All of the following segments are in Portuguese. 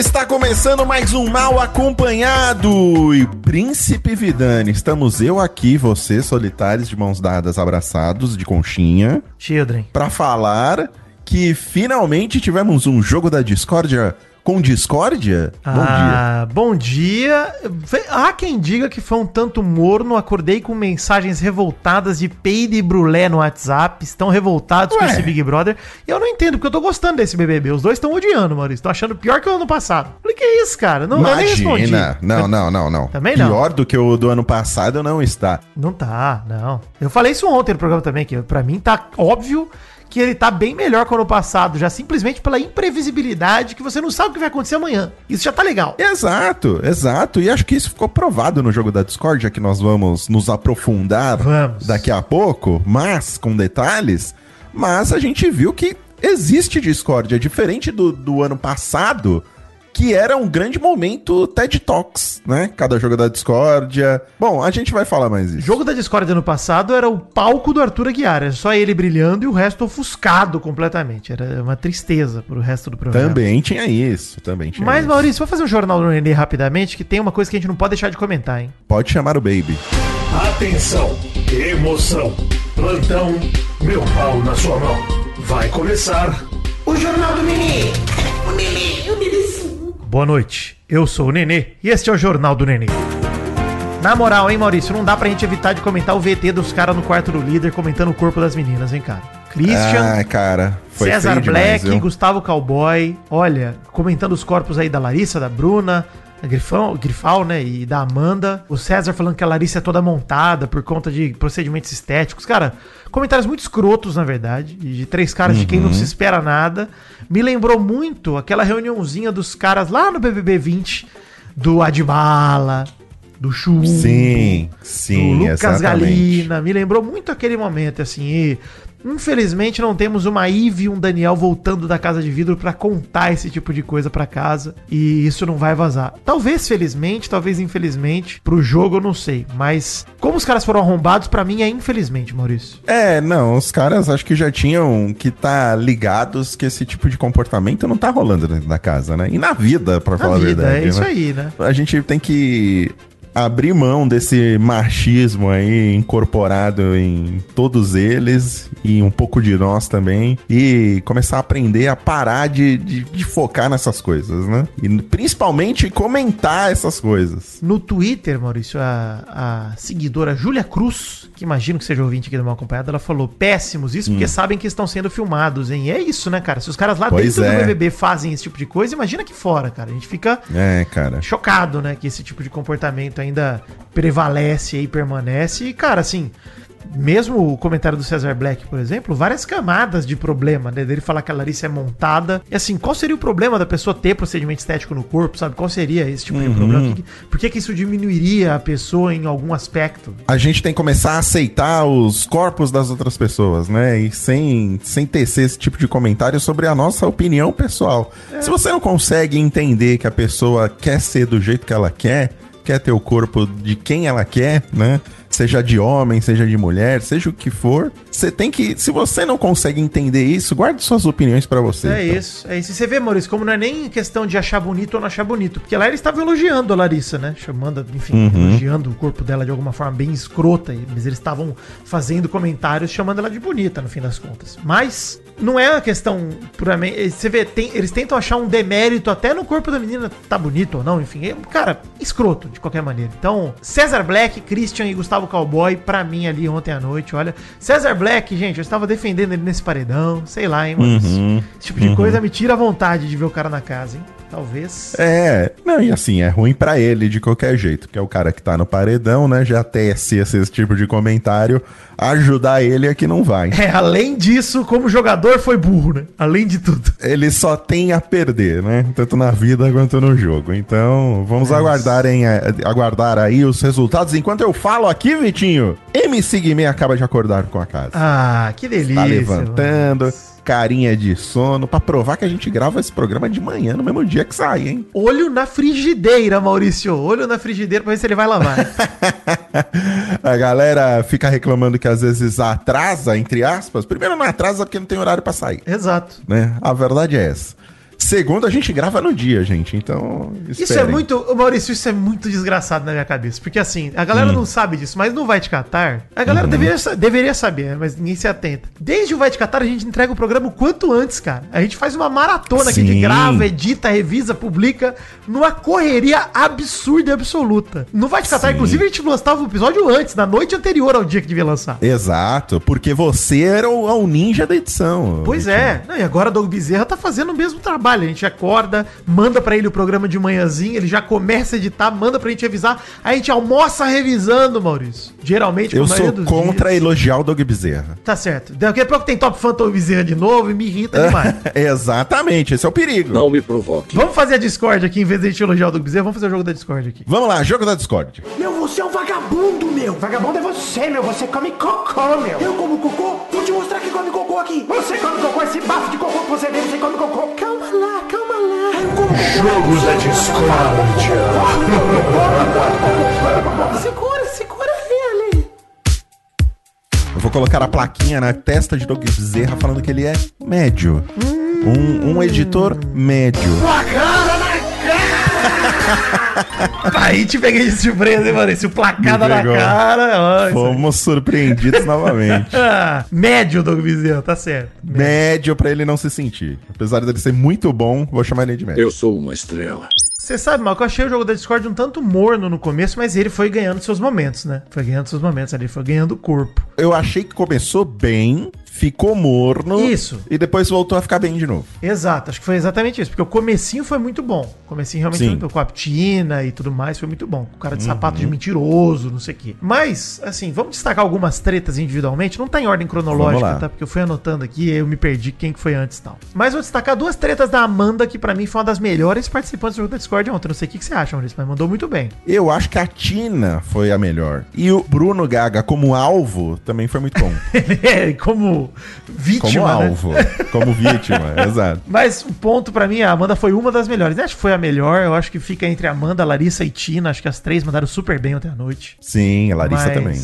Está começando mais um Mal Acompanhado. E Príncipe Vidani, estamos eu aqui, você, solitários, de mãos dadas, abraçados, de conchinha, Children. para falar que finalmente tivemos um jogo da discórdia com discórdia. Bom dia. Ah, bom dia. Há quem diga que foi um tanto morno. Acordei com mensagens revoltadas de Peide e Brulé no WhatsApp. Estão revoltados com Ué. esse Big Brother. E eu não entendo, porque eu tô gostando desse BBB. Os dois estão odiando, Maurício. Estão achando pior que o ano passado. Falei, que isso, cara? Não, eu nem respondi. Imagina. Não, não, não, não. Também não. Pior do que o do ano passado não está. Não tá, não. Eu falei isso ontem no programa também, que pra mim tá óbvio que ele tá bem melhor que o ano passado, já simplesmente pela imprevisibilidade que você não sabe o que vai acontecer amanhã. Isso já tá legal. Exato, exato. E acho que isso ficou provado no jogo da discórdia, que nós vamos nos aprofundar Vamos. daqui a pouco, mas com detalhes. Mas a gente viu que existe discórdia, diferente do, do ano passado, que era um grande momento TED Talks, né? Cada jogo da discórdia. Bom, a gente vai falar mais O isso. jogo da Discord ano passado era o palco do Arthur Aguiar, era só ele brilhando e o resto ofuscado completamente. Era uma tristeza pro resto do programa. Também tinha isso, também tinha Mas, isso. Maurício, vou fazer um jornal do Nenê rapidamente, que tem uma coisa que a gente não pode deixar de comentar, hein? Pode chamar o Baby. Atenção, emoção, plantão, meu pau na sua mão. Vai começar o Jornal do Nenê. O Nenê, o Nenê. Boa noite, eu sou o Nenê e este é o Jornal do Nenê. Na moral, hein, Maurício, não dá pra gente evitar de comentar o VT dos caras no quarto do líder comentando o corpo das meninas, hein, cara? Christian, Ah, cara. César demais, Black, viu? Gustavo Cowboy, olha, comentando os corpos aí da Larissa, da Bruna, Grifão, Grifal, né, e da Amanda. O César falando que a Larissa é toda montada por conta de procedimentos estéticos. Cara, comentários muito escrotos, na verdade, de três caras de quem não Uhum. se espera nada. Me lembrou muito aquela reuniãozinha dos caras lá no BBB 20, do Adbala, do Chu, Sim, do sim, Lucas exatamente. Galina. Me lembrou muito aquele momento, assim. Infelizmente, não temos uma Ive e um Daniel voltando da casa de vidro pra contar esse tipo de coisa pra casa. E isso não vai vazar. Talvez felizmente, talvez infelizmente. Pro jogo eu não sei. Mas, como os caras foram arrombados, pra mim é infelizmente, Maurício. É, não, os caras acho que já tinham que tá ligados que esse tipo de comportamento não tá rolando dentro da casa, né? E na vida, pra Na falar vida, a verdade. é isso né? aí, né? A gente tem que abrir mão desse machismo aí incorporado em todos eles e um pouco de nós também e começar a aprender a parar de, de, de focar nessas coisas, né? E principalmente comentar essas coisas. No Twitter, Maurício, a, a seguidora Júlia Cruz, que imagino que seja ouvinte aqui do Mal Acompanhado, ela falou: péssimos isso porque sabem que estão sendo filmados, hein? E é isso, né, cara? Se os caras lá Pois dentro é. do BBB fazem esse tipo de coisa, imagina aqui fora, cara. A gente fica É, cara. chocado, né, que esse tipo de comportamento ainda prevalece e permanece. E, cara, assim, mesmo o comentário do Cesar Black, por exemplo, várias camadas de problema, né? Dele falar que a Larissa é montada. E assim, qual seria o problema da pessoa ter procedimento estético no corpo, sabe? Qual seria esse tipo de problema? Por que, que isso diminuiria a pessoa em algum aspecto? a gente tem que começar a aceitar os corpos das outras pessoas, né? E sem, sem tecer esse tipo de comentário sobre a nossa opinião pessoal. É. Se você não consegue entender que a pessoa quer ser do jeito que ela quer, quer ter o corpo de quem ela quer, né? Seja de homem, seja de mulher, seja o que for, você tem que. Se você não consegue entender isso, guarde suas opiniões pra você. É então. isso, é isso. E você vê, Maurício, como não é nem questão de achar bonito ou não achar bonito. Porque lá eles estavam elogiando a Larissa, né? Chamando, enfim, elogiando o corpo dela de alguma forma bem escrota. Mas eles estavam fazendo comentários chamando ela de bonita, no fim das contas. Mas não é uma questão puramente. Você vê, tem- eles tentam achar um demérito até no corpo da menina tá bonito ou não, enfim. É, cara, escroto, de qualquer maneira. Então, César Black, Christian e Gustavo Cowboy, pra mim ali ontem à noite, olha. César Black, gente, eu estava defendendo ele nesse paredão, sei lá, hein, mano. Uhum, Esse tipo de coisa me tira a vontade de ver o cara na casa, hein? Talvez. É, não, e assim, é ruim pra ele de qualquer jeito, que é o cara que tá no paredão, né? Já tece esse, esse tipo de comentário, ajudar ele é que não vai. É, além disso, como jogador foi burro, né? Além de tudo. Ele só tem a perder, né? Tanto na vida quanto no jogo. Então, vamos É aguardar, em, aguardar aí os resultados. Enquanto eu falo aqui, Vitinho, MC Guimê acaba de acordar com a casa. Ah, que delícia. tá levantando, mano. Carinha de sono, pra provar que a gente grava esse programa de manhã, no mesmo dia que sai, hein? Olho na frigideira, Maurício. Olho na frigideira pra ver se ele vai lavar. A galera fica reclamando que às vezes atrasa, entre aspas. Primeiro não atrasa porque não tem horário pra sair, Exato. né? A verdade é essa. Segundo, a gente grava no dia, gente. Então, Isso é esperem. muito, Maurício, isso é muito desgraçado na minha cabeça. Porque assim, a galera não sabe disso, mas no Vai Te Catar, a galera deveria, sa- deveria saber, mas ninguém se atenta. Desde o Vai Te Catar, a gente entrega o programa o quanto antes, cara. A gente faz uma maratona que a gente Sim. grava, edita, revisa, publica, numa correria absurda e absoluta. No Vai Te Catar, Sim. inclusive, a gente lançava o episódio antes, na noite anterior ao dia que devia lançar. Exato, porque você era o, o ninja da edição. Pois é. Não, e agora o Doug Bezerra tá fazendo o mesmo trabalho. A gente acorda, manda pra ele o programa de manhãzinho, ele já começa a editar, manda pra gente revisar. Aí a gente almoça revisando, Maurício. Geralmente, Eu sou dos contra dias. elogiar o Doug Bezerra. Tá certo. Daqui a pouco tem Top Fã Doug Bezerra de novo e me irrita demais. Exatamente, esse é o perigo. Não me provoque. Vamos fazer a Discord aqui, em vez de a gente elogiar o Doug Bezerra, vamos fazer o jogo da Discord aqui. Vamos lá, jogo da Discord. Meu, você é um vagabundo, meu. Vagabundo é você, meu. Você come cocô, meu. Eu como cocô? Vou te mostrar que come cocô aqui. Você come cocô, esse bafo de cocô que você vê, você come cocô. Jogos da Discord. segura, segura ele. Eu vou colocar a plaquinha na testa de Doug Bezerra falando que ele é médio. Um, um editor médio. Aí te peguei de surpresa, hein, Maurício? Placada Me na cara. ó. Fomos surpreendidos novamente. Ah, médio, Doug Bezerra, tá certo. Médio pra ele não se sentir. Apesar dele ser muito bom, vou chamar ele de médio. Eu sou uma estrela. Você sabe, Mal, que eu achei o jogo da Discord um tanto morno no começo, mas ele foi ganhando seus momentos, né? Foi ganhando seus momentos ali, foi ganhando corpo. Eu achei que começou bem, ficou morno. Isso. E depois voltou a ficar bem de novo. Exato, acho que foi exatamente isso, porque o comecinho foi muito bom. O comecinho realmente Sim. muito com a Tina e tudo mais, foi muito bom. O cara de sapato de mentiroso, não sei o quê. Mas, assim, vamos destacar algumas tretas individualmente. Não tá em ordem cronológica, tá? Porque eu fui anotando aqui e eu me perdi quem que foi antes e tal. Mas vou destacar duas tretas da Amanda, que pra mim foi uma das melhores participantes do jogo da Discord ontem. Não sei o que, que você acha, Maurício, mas mandou muito bem. Eu acho que a Tina foi a melhor. E o Bruno Gaga como alvo também foi muito bom. É, como vítima, Como né? alvo. Como vítima, exato. Mas o ponto pra mim, a Amanda foi uma das melhores. Acho que foi a melhor. Eu acho que fica entre a Amanda, Larissa e Tina. Acho que as três mandaram super bem ontem à noite. Sim, a Larissa Mas também.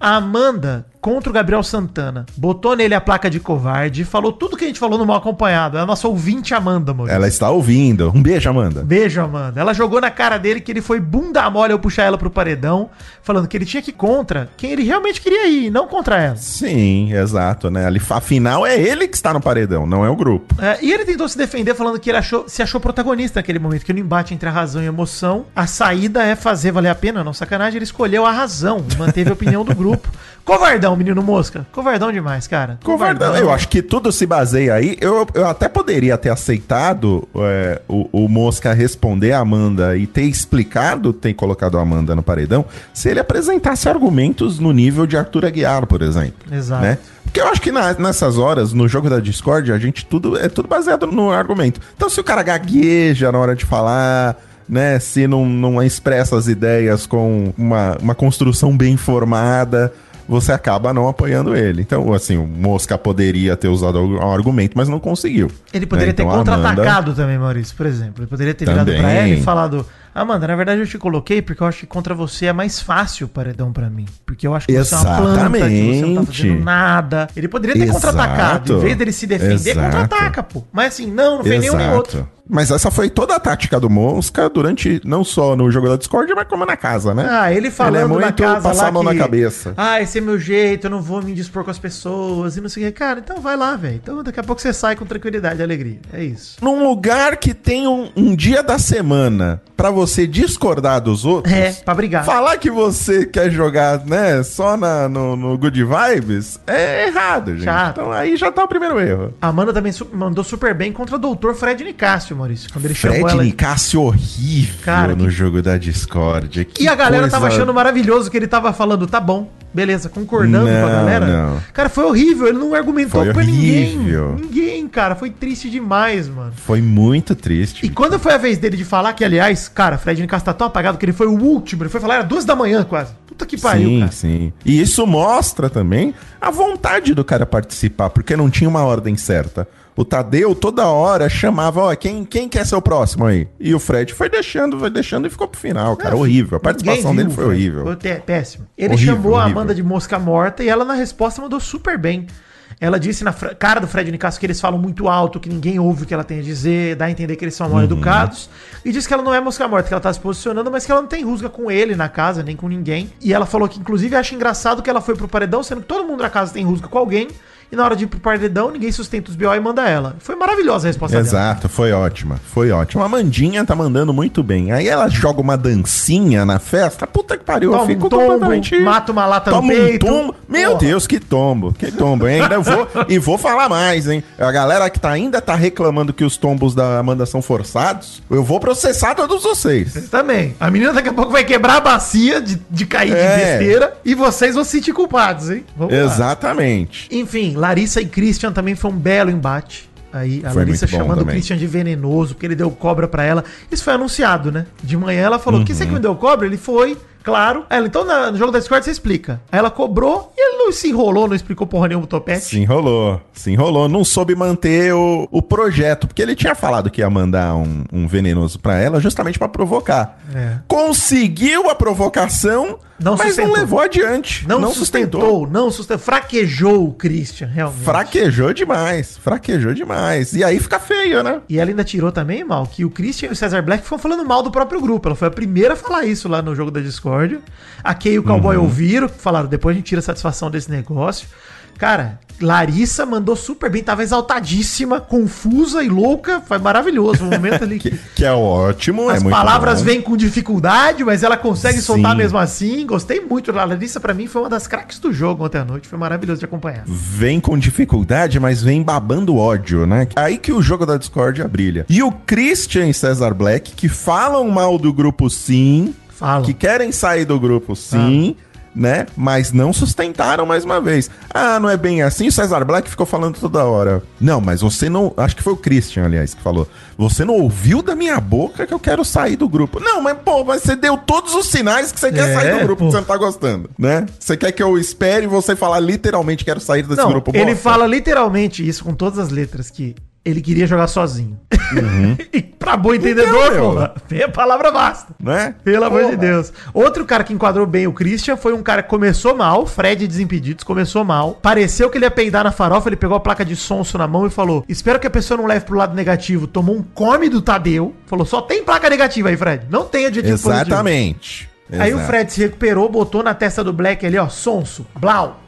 A Amanda contra o Gabriel Santana botou nele a placa de covarde, falou tudo que a gente falou no mal acompanhado. É a nossa ouvinte Amanda, Maurício. Ela está ouvindo. Um beijo, Amanda. Beijo, Amanda. Ela jogou na cara dele que ele foi bunda mole ao puxar ela pro paredão, falando que ele tinha que ir contra quem ele realmente queria ir, não contra ela. Sim, exato, né? Afinal, é ele que está no paredão, não é o grupo. É, e ele tentou se defender falando que ele achou, se achou protagonista naquele momento, que no embate entre a razão e a emoção, a saída é fazer valer a pena, não sacanagem, ele escolheu a razão e manteve a opinião do grupo. Covardão, menino mosca. Covardão demais, cara. Covardão. Eu acho que tudo se baseia aí. Eu, eu até poderia ter aceitado é, o, o Mosca responder a Amanda e ter explicado, ter colocado a Amanda no paredão, se ele apresentasse argumentos no nível de Arthur Aguiar, por exemplo. Exato. Né? Porque eu acho que na- nessas horas, no jogo da Discord, a gente tudo é tudo baseado no argumento. Então, se o cara gagueja na hora de falar, né? Se não, não expressa as ideias com uma, uma construção bem formada, você acaba não apoiando ele. Então, assim, o Mosca poderia ter usado algum argumento, mas não conseguiu. Ele poderia né? ter Então, contra-atacado também, Maurício, por exemplo. Ele poderia ter virado pra ela e falado: Amanda, na verdade eu te coloquei porque eu acho que contra você é mais fácil o paredão pra mim. Porque eu acho que você é uma planta, que você não tá Exatamente. fazendo nada. Ele poderia ter contra-atacado. Em vez dele se defender, contra-ataca, pô. Mas assim, não, não fez nenhum nem outro. Mas essa foi toda a tática do Mosca durante, não só no jogo da Discord, mas como na casa, né? Ah, ele falando Ele é na muito casa passar lá a mão na cabeça. Ah, esse é meu jeito, eu não vou me dispor com as pessoas e não sei o que. Cara, então vai lá, velho. Então daqui a pouco você sai com tranquilidade e alegria. É isso. Num lugar que tem um, um dia da semana pra você discordar dos outros. É, pra brigar. Falar que você quer jogar, né, só na, no, no Good Vibes é errado, gente. Chato. Então aí já tá o primeiro erro. A Amanda também su- mandou super bem contra o doutor Fred Nicásio, Maurício, quando ele Fred chamou ela. Nicásio horrível Cara, no que- jogo da Discord. Que E a galera coisa- tava achando maravilhoso que ele tava falando, tá bom, beleza, concordando com a Não, galera. não. Cara, foi horrível, ele não argumentou Foi pra horrível. ninguém. Ninguém, cara, foi triste demais, mano. Foi muito triste. E quando foi a vez dele de falar, que aliás, cara, Fred Nicasso tá tão apagado que ele foi o último, ele foi falar, era duas da manhã quase. Puta que pariu, sim, cara. sim. E isso mostra também a vontade do cara participar, porque não tinha uma ordem certa. O Tadeu toda hora chamava, ó, quem, quem quer ser o próximo aí? E o Fred foi deixando, foi deixando e ficou pro final, cara. horrível. A participação Ninguém dele viu, foi horrível. Foi péssimo. Ele Horrível, chamou a horrível. Amanda de mosca morta e ela, na resposta, mandou super bem. Ela disse na cara do Fred Nicasso que eles falam muito alto, que ninguém ouve o que ela tem a dizer, dá a entender que eles são Uhum. mal educados. E disse que ela não é mosca morta, que ela tá se posicionando, mas que ela não tem rusga com ele na casa, nem com ninguém. E ela falou que, inclusive, acha engraçado que ela foi pro paredão, sendo que todo mundo na casa tem rusga com alguém. E na hora de ir pro paredão, ninguém sustenta os BO e manda ela. Foi maravilhosa a resposta dela. Exato, foi ótima, foi ótima. A Mandinha tá mandando muito bem. Aí ela joga uma dancinha na festa, puta que pariu, Toma eu fico um tombo, completamente... mata uma lata Toma no peito. um tombo. Meu Porra. Deus, que tombo, que tombo. hein? Ainda vou, e vou falar mais, hein? A galera que tá, ainda tá reclamando que os tombos da Amanda são forçados, eu vou processar todos vocês. Também. A menina daqui a pouco vai quebrar a bacia de, de cair É. de besteira e vocês vão se sentir culpados, hein? Vamos lá. Exatamente. Enfim, Larissa e Christian também foi um belo embate. Aí a Foi Larissa chamando o. Christian de venenoso, porque ele deu cobra pra ela. Isso foi anunciado, né? De manhã ela falou: que você Uhum. que me deu cobra? Ele foi, claro. Ela, então na- no jogo da Discord você explica. Aí ela cobrou e ele não se enrolou, não explicou porra nenhuma o topete. Se enrolou, se enrolou. Não soube manter o, o projeto, porque ele tinha falado que ia mandar um, um venenoso pra ela justamente pra provocar. É. Conseguiu a provocação, Não mas sustentou. não levou adiante. Não, sustentou, não sustentou. Fraquejou o Christian, realmente. Fraquejou demais, fraquejou demais. E aí fica feio, né? E ela ainda tirou também, mal, que o Christian e o Cesar Black foram falando mal do próprio grupo. Ela foi a primeira a falar isso lá no jogo da Discord. A Kay e o Cowboy Uhum. ouviram, falaram, depois a gente tira satisfação desse negócio. Cara, Larissa mandou super bem, tava exaltadíssima, confusa e louca. Foi maravilhoso o momento ali Que, que é ótimo, as é palavras vêm com dificuldade, mas ela consegue Sim. soltar mesmo assim. Gostei muito. A Larissa, pra mim, foi uma das craques do jogo ontem à noite. Foi maravilhoso de acompanhar. Vem com dificuldade, mas vem babando ódio, né? Aí que o jogo da Discord brilha. E o Christian e Cesar Black, que falam mal do grupo sim, Fala. que querem sair do grupo sim, né? Mas não sustentaram mais uma vez. Ah, não é bem assim? O Cesar Black ficou falando toda hora. Não, mas você não. Acho que foi o Christian, aliás, que falou. Você não ouviu da minha boca que eu quero sair do grupo. Não, mas pô, mas você deu todos os sinais que você quer É, sair do grupo pô. que você não tá gostando, né? Você quer que eu espere você falar literalmente quero sair desse Não, grupo ele bosta? fala literalmente isso com todas as letras, que ele queria jogar sozinho. e pra bom entendedor, Uhum. Meu. porra, a palavra basta. Né? Pelo amor de Deus. Outro cara que enquadrou bem o Christian foi um cara que começou mal, Fred Desimpedidos, começou mal. Pareceu que ele ia peidar na farofa, ele pegou a placa de sonso na mão e falou: Espero que a pessoa não leve pro lado negativo. Tomou um come do Tadeu. Falou: Só tem placa negativa aí, Fred. Não tem adjetivo positivo." Exatamente. Aí o. Fred se recuperou, botou na testa do Black ali, ó, sonso, blau.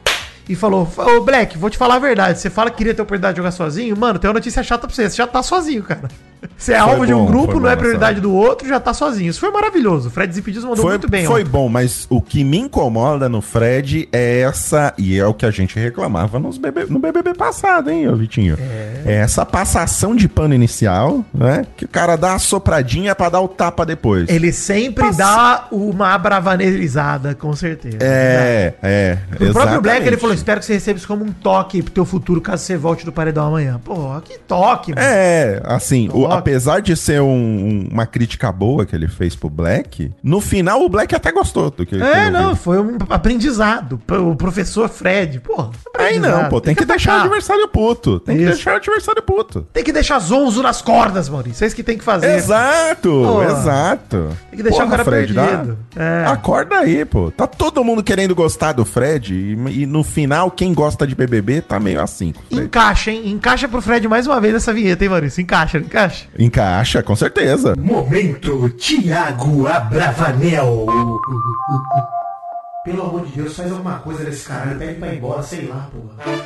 E falou, ô Black, vou te falar a verdade. Você fala que queria ter a oportunidade de jogar sozinho? Mano, tem uma notícia chata pra você. Você já tá sozinho, cara. Você é Foi alvo de um bom, grupo, não é bom, prioridade sabe? do outro, já tá sozinho. Isso foi maravilhoso. O Fred Desimpedidos mandou Foi, muito bem, foi ó. bom, mas o que me incomoda no Fred é essa, e é o que a gente reclamava nos BB no BBB passado, hein, ô Vitinho? É. essa passação de pano inicial, né? Que o cara dá a sopradinha pra dar o tapa depois. Ele sempre dá uma bravanerizada, com certeza. É, é. O próprio Black, ele falou, espero que você receba isso como um toque pro teu futuro, caso você volte do paredão amanhã. Pô, que toque, mano. É, assim, o- apesar de ser um- um- uma crítica boa que ele fez pro Black, no final o Black até gostou do que que É, ele não, foi um aprendizado. O professor Fred, pô. Aí não, pô, tem, que, deixar o adversário puto. Tem que Isso. deixar o adversário puto. Tem que deixar zonzo nas cordas, Maurício. É isso que tem que fazer. Exato, Pô. exato. Tem que deixar o cara perdido. É. Acorda aí, pô. Tá todo mundo querendo gostar do Fred e, e no final quem gosta de BBB tá meio assim. Encaixa, hein? Encaixa pro Fred mais uma vez essa vinheta, hein, Maurício? Encaixa, encaixa. Encaixa, com certeza. Momento Tiago Abravanel. Pelo amor de Deus, faz alguma coisa nesse caralho. Pede pra ir embora, sei lá, porra.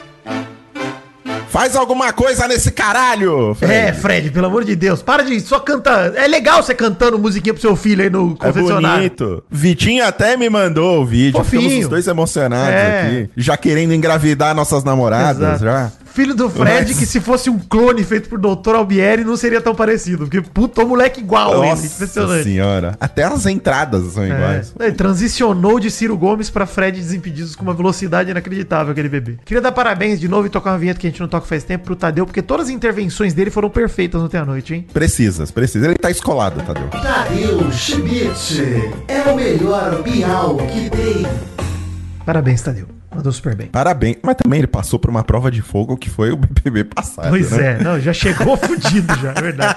Faz alguma coisa nesse caralho, Fred. É, Fred, pelo amor de Deus. Para de só cantar. É legal você cantando musiquinha pro seu filho aí no É confessionário. bonito. Vitinho até me mandou o vídeo. Fofinho. Ficamos os dois emocionados É. aqui. Já querendo engravidar nossas namoradas, Exato. já. Filho do Fred, Mas- que se fosse um clone feito por Dr. Albieri, não seria tão parecido. Porque puta, o moleque igual ele. Nossa Impressionante. senhora. Até as entradas são É. iguais. Ele transicionou de Ciro Gomes pra Fred Desimpedidos com uma velocidade inacreditável, aquele bebê. Queria dar parabéns de novo e tocar uma vinheta que a gente não toca faz tempo pro Tadeu, porque todas as intervenções dele foram perfeitas ontem à noite, hein? Precisas, precisa. Ele tá escolado, Tadeu. Tadeu Schmidt é o melhor Bial que tem. Parabéns, Tadeu. Mandou super bem. Parabéns. Mas também ele passou por uma prova de fogo que foi o BBB passado. Pois né? é, não, já chegou fudido já, é verdade.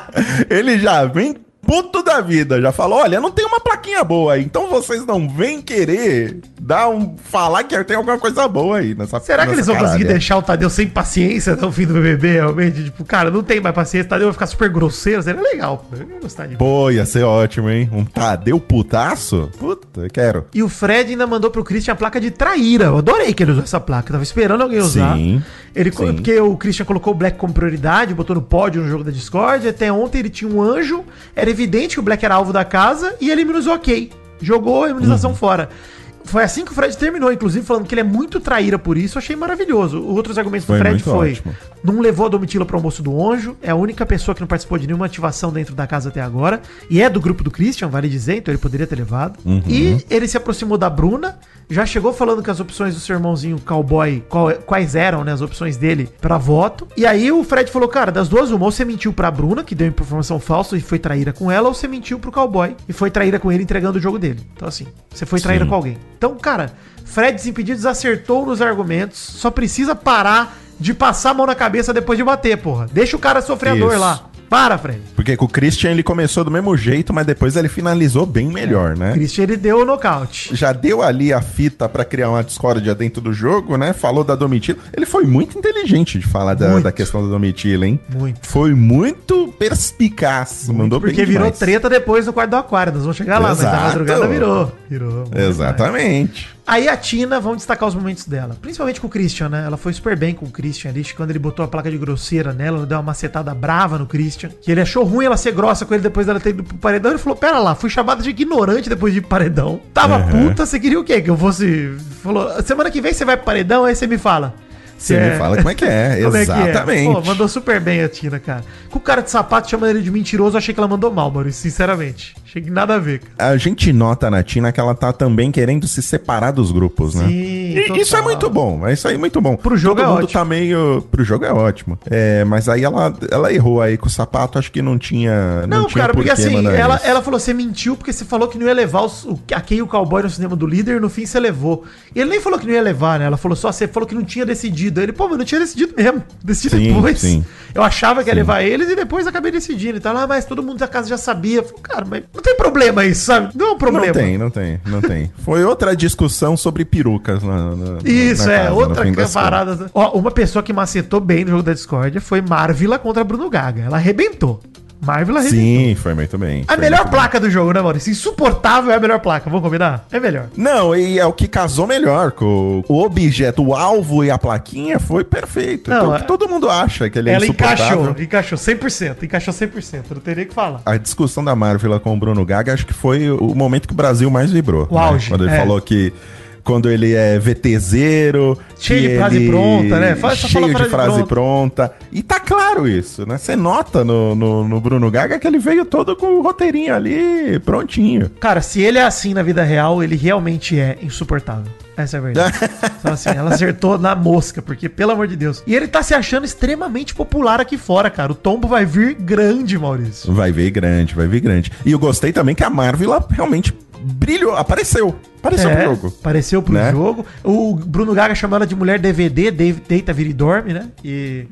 Ele já vem puto da vida, já falou: olha, não tem uma plaquinha boa aí, então vocês não vêm querer dar um. falar que tem alguma coisa boa aí nessa Será que nessa eles vão conseguir caralha. deixar o Tadeu sem paciência até o fim do BBB, realmente? Tipo, cara, não tem mais paciência, o Tadeu vai ficar super grosseiro, seria legal. Eu ia gostar de Pô, ia ser ótimo, hein? Um Tadeu putaço? Puta, eu quero. E o Fred ainda mandou pro Christian a placa de traíra. Eu adorei que ele usou essa placa. Eu tava esperando alguém usar. Sim, Ele, sim. Porque o Christian colocou o Black como prioridade, botou no pódio no jogo da Discord. Até ontem ele tinha um anjo. Era evidente que o Black era alvo da casa e ele imunizou ok. Jogou a imunização Uhum. fora. Foi assim que o Fred terminou, inclusive, falando que ele é muito traíra por isso. Eu achei maravilhoso. Outros argumentos Foi do Fred foi: ótimo. Não levou a Domitila pro almoço do Anjo, é a única pessoa que não participou de nenhuma ativação dentro da casa até agora. E é do grupo do Christian, vale dizer, então ele poderia ter levado. Uhum. E ele se aproximou da Bruna, já chegou falando que as opções do seu irmãozinho cowboy, qual- quais eram, né, as opções dele pra voto. E aí o Fred falou, cara, das duas, uma, ou você mentiu pra Bruna, que deu informação falsa e foi traíra com ela, ou você mentiu pro cowboy e foi traíra com ele entregando o jogo dele. Então assim, você foi traíra Sim. com alguém. Então, cara, Fred Desimpedidos acertou nos argumentos, só precisa parar de passar a mão na cabeça depois de bater, porra. Deixa o cara sofrer a dor Isso. lá. Para, Fred. Porque com o Christian ele começou do mesmo jeito, mas depois ele finalizou bem melhor, né? Christian, ele deu o nocaute. Já deu ali a fita pra criar uma discórdia dentro do jogo, né? Falou da Domitila. Ele foi muito inteligente de falar da, Muito. da questão da Domitila, hein? Muito. Foi muito perspicaz. mandou Porque bem virou demais. treta depois no quarto do aquário. Nós vamos chegar lá, mas Exato. na madrugada virou. Virou. Bom demais. Exatamente. Aí a Tina, vamos destacar os momentos dela. Principalmente com o Christian, né? Ela foi super bem com o Christian ali. Quando ele botou a placa de grosseira nela, ela deu uma macetada brava no Christian. Que ele achou ruim ela ser grossa com ele depois dela ter ido pro paredão. Ele falou: Pera lá, fui chamada de ignorante depois de ir pro paredão. Tava Uhum. puta, você queria o quê? Que eu fosse. Falou: Semana que vem você vai pro paredão, aí você me fala. Você me fala como é que é. Como é que é? Exatamente. Pô, mandou super bem a Tina, cara. Com o cara de sapato chamando ele de mentiroso, eu achei que ela mandou mal, Maurício, sinceramente. Achei que nada a ver, cara. A gente nota na Tina que ela tá também querendo se separar dos grupos, né? Sim, E Isso é muito bom, é isso aí muito bom. Pro jogo Todo é mundo ótimo. tá meio. Pro jogo é ótimo. É, mas aí ela, ela errou aí com o sapato, acho que não tinha. Não, tinha cara, porque assim, ela, ela falou, você mentiu porque você falou que não ia levar os, o, a Kay e o cowboy no cinema do líder, no fim você levou. E ele nem falou que não ia levar, né? Ela falou só, você falou que não tinha decidido. Aí Ele, pô, mas não tinha decidido mesmo. Decidi Sim, depois. sim. Eu achava que ia Sim. levar eles e depois acabei decidindo. Então, ah, mas todo mundo da casa já sabia. Eu falei, cara, mas não tem problema isso, sabe? Não é um problema. Não tem, não tem, não tem. Foi outra discussão sobre perucas na, na- Isso, na é, casa, outra parada. Ó, uma pessoa que macetou bem no jogo da Discord foi Marvila contra Bruno Gaga. Ela arrebentou. Arrebentou. Sim, foi muito bem. A foi melhor bem. placa do jogo, né, Maurício? Insuportável é a melhor placa. Vamos combinar? É melhor. Não, e é o que casou melhor com o objeto, o alvo e a plaquinha foi perfeito. Não, Então, é- todo mundo acha que ele é Ela insuportável. encaixou, encaixou 100%, encaixou 100%, não tem nem o que falar. A discussão da Marvel com o Bruno Gaga, acho que foi o momento que o Brasil mais vibrou. O né? auge, Quando ele é. falou que quando ele é VTZero, Cheio de frase ele- pronta, né? Fala- cheio de frase frase pronta. pronta. E tá claro isso, né? Você nota no, no, no Bruno Gaga que ele veio todo com o roteirinho ali prontinho. Cara, se ele é assim na vida real, ele realmente é insuportável. Essa é a verdade. então, assim, ela acertou na mosca, porque, pelo amor de Deus. E ele tá se achando extremamente popular aqui fora, cara. O tombo vai vir grande, Maurício. Vai vir grande, vai vir grande. E eu gostei também que a Marvel realmente brilhou, apareceu. Apareceu pro jogo. Apareceu pro né? jogo. O Bruno Gaga chamou ela de mulher DVD, deita, vira e dorme, né? E.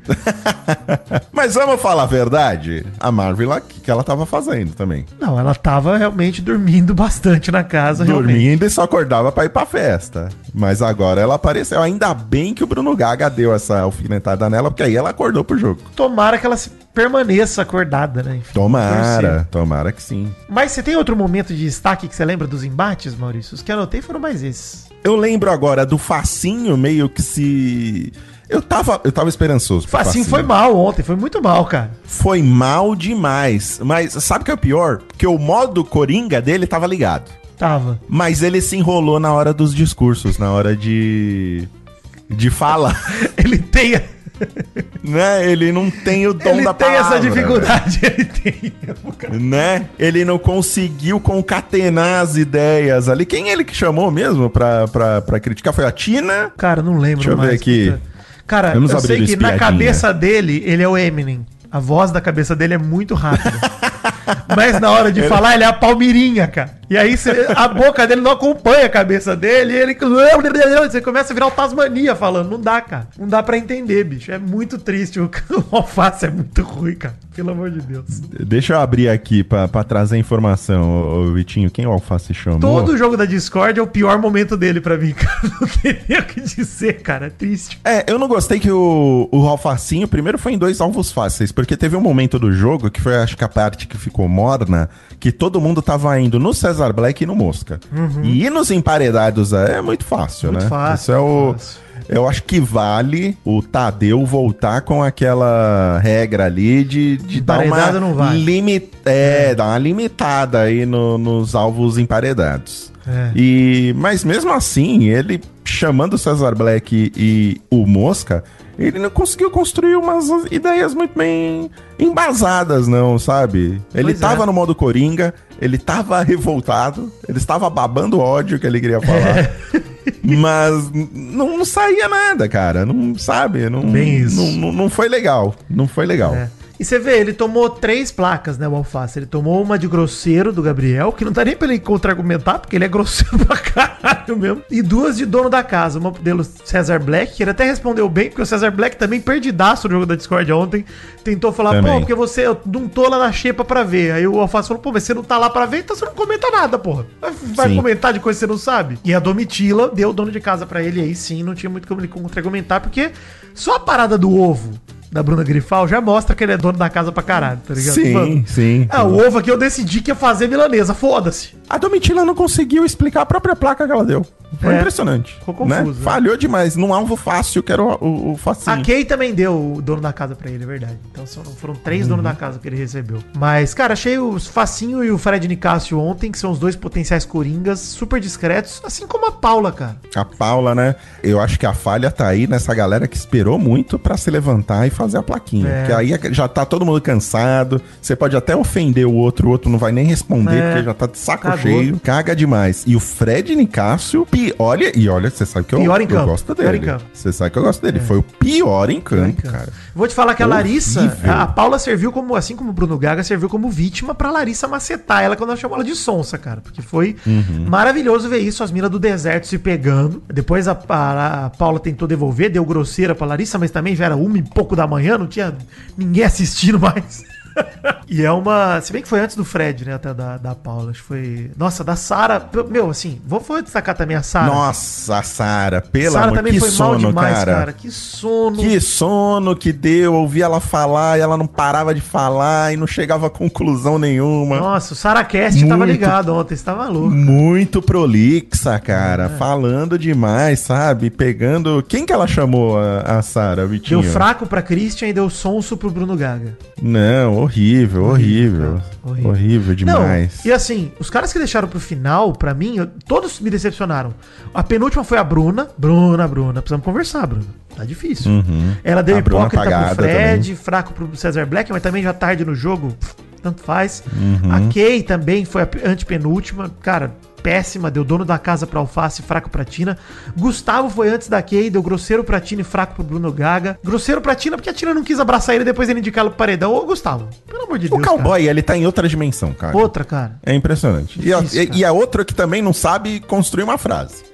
Mas vamos falar a verdade? A Marvel, o que ela tava fazendo também? Não, ela tava realmente dormindo bastante na casa, realmente. Dormindo e só acordava pra ir pra festa. Mas agora ela apareceu. Ainda bem que o Bruno Gaga deu essa alfinetada nela, porque aí ela acordou pro jogo. Tomara que ela se permaneça acordada, né? Enfim. Tomara, tomara que sim. Mas você tem outro momento de destaque que você lembra dos embates, Maurício? Os que eu anotei foram mais esses. Eu lembro agora do Facinho meio que se. Eu tava, eu tava esperançoso. pro Facinho foi mal ontem, foi muito mal, cara. Foi mal demais. Mas sabe o que é o pior? Que o modo coringa dele tava ligado. Tava. Mas ele se enrolou na hora dos discursos, na hora de. de fala. Ele tem. né? Ele não tem o dom Ele da tem palavra. essa dificuldade, ele tem. né? Ele não conseguiu concatenar as ideias ali. Quem ele que chamou mesmo pra, pra, pra criticar? Foi a Tina? Cara, não lembro Deixa eu ver aqui. Cara, Vamos eu abrir sei que na espiadinha. cabeça dele, ele é o Eminem. A voz da cabeça dele é muito rápida. Mas na hora de falar, ele é a Palmirinha, cara. E aí você- a boca dele não acompanha a cabeça dele e ele. Você começa a virar o Tasmania falando. Não dá, cara. Não dá pra entender, bicho. É muito triste. O, o alface é muito ruim, cara. Pelo amor de Deus. Deixa eu abrir aqui pra, pra trazer informação, ô, ô, Vitinho. Quem o Alface chamou? Todo jogo da Discord é o pior momento dele pra mim, cara. Não teria o que dizer, cara. É triste. É, eu não gostei que o, o Alfacinho primeiro foi em dois alvos fáceis, porque teve um momento do jogo, que foi acho que a parte que ficou morna, que todo mundo tava indo no Cesar Black e no Mosca. E ir nos emparedados é muito fácil, Uhum. Muito né? fácil, Isso é o. fácil. Eu acho que vale o Tadeu voltar com aquela regra ali de, de dar uma não vale. limi- é, dar uma limitada aí no- nos alvos emparedados. É. E, mas mesmo assim, ele chamando o Cesar Black e o Mosca, ele não conseguiu construir umas ideias muito bem embasadas, não, sabe? Ele Pois tava é. no modo Coringa, ele tava revoltado, ele estava babando ódio que ele queria falar. Mas n- não, não saía nada, cara. Não sabe? Não, Bem isso. Não, não, não foi legal. Não foi legal. É. E você vê, ele tomou três placas, né, o Alface. Ele tomou uma de grosseiro do Gabriel, que não dá nem pra ele contra-argumentar, porque ele é grosseiro pra caralho mesmo. E duas de dono da casa. Uma dele, Cesar Black, que ele até respondeu bem, porque o Cesar Black também perdidaço no jogo da Discord ontem. Tentou falar, Também. pô, porque você eu não tô lá na xepa pra ver. Aí o Alface falou, pô, mas você não tá lá pra ver, então você não comenta nada, porra. Vai, Sim. comentar de coisa que você não sabe. E a Domitila deu o dono de casa pra ele, aí sim, não tinha muito como ele contra-argumentar, porque só a parada do ovo da Bruna Grifal já mostra que ele é dono da casa pra caralho, tá ligado? Sim, Mano, sim. Ah, o ovo aqui eu decidi que ia fazer milanesa, foda-se. A Domitila não conseguiu explicar a própria placa que ela deu. Foi É. impressionante. Ficou né? confuso, né? Falhou demais num alvo fácil, que era o, o, o facinho. A Kay também deu o dono da casa pra ele, é verdade. Então foram três Uhum. donos da casa que ele recebeu. Mas, cara, achei os Facinho e o Fred Nicásio ontem, que são os dois potenciais coringas, super discretos, assim como a Paula, cara. A Paula, né? Eu acho que a falha tá aí nessa galera que esperou muito pra se levantar e fazer a plaquinha. É. Porque aí já tá todo mundo cansado. Você pode até ofender o outro, o outro não vai nem responder, É. porque já tá de saco Cagou. cheio. Caga demais. E o Fred Nicásio, pi... olha, e olha, você sabe que eu, Pior em eu campo. gosto Pior dele. em campo. Você sabe que eu gosto dele. Foi o pior em campo, cara. Vou te falar que a Larissa, Horrível. a Paula serviu como, assim como o Bruno Gaga, serviu como vítima pra Larissa macetar ela quando ela chamou ela de sonsa, cara. Porque foi Uhum. maravilhoso ver isso, as minas do deserto se pegando. Depois a, a- a Paula tentou devolver, deu grosseira pra Larissa, mas também já era uma e pouco da manhã, não tinha ninguém assistindo mais. e é uma. Se bem que foi antes do Fred, né? Até da, da Paula. Acho que foi. Nossa, da Sara. Meu, assim, vou, vou destacar também a Sara. Nossa, Sara, pelo Sara também que foi mal sono, demais, cara. cara. Que sono. Que sono que deu, ouvi ela falar e ela não parava de falar e não chegava a conclusão nenhuma. Nossa, o Saracast tava Muito. ligado ontem, você tava louco. Muito prolixa, cara. É. Falando demais, sabe? Pegando. Quem que ela chamou a, a Sara, Vitinho? Deu fraco pra Christian e deu sonso pro Bruno Gaga. Não, horrível, horrível. Horrível, horrível. demais. Não, e assim, os caras que deixaram pro final, pra mim, eu- todos me decepcionaram. A penúltima foi a Bruna. Bruna, Bruna, precisamos conversar, Bruna. Tá difícil. Uhum. Ela deu A Bruna hipócrita pro apagada Fred, fraco pro Cesar Black, mas também já tarde no jogo, tanto faz. Uhum. A Kay também foi a antepenúltima, cara, péssima, deu dono da casa pra Alface, fraco pra Tina. Gustavo foi antes da Kay, deu grosseiro pra Tina e fraco pro Bruno Gaga. Grosseiro pra Tina porque a Tina não quis abraçar ele depois ele indicar ela pro paredão. Ô, Gustavo, pelo amor de O Deus, cowboy, ele tá em outra dimensão, cara. cara. Outra, cara. É impressionante. E, a- Difícil, e, cara. e a outra que também não sabe construir uma frase.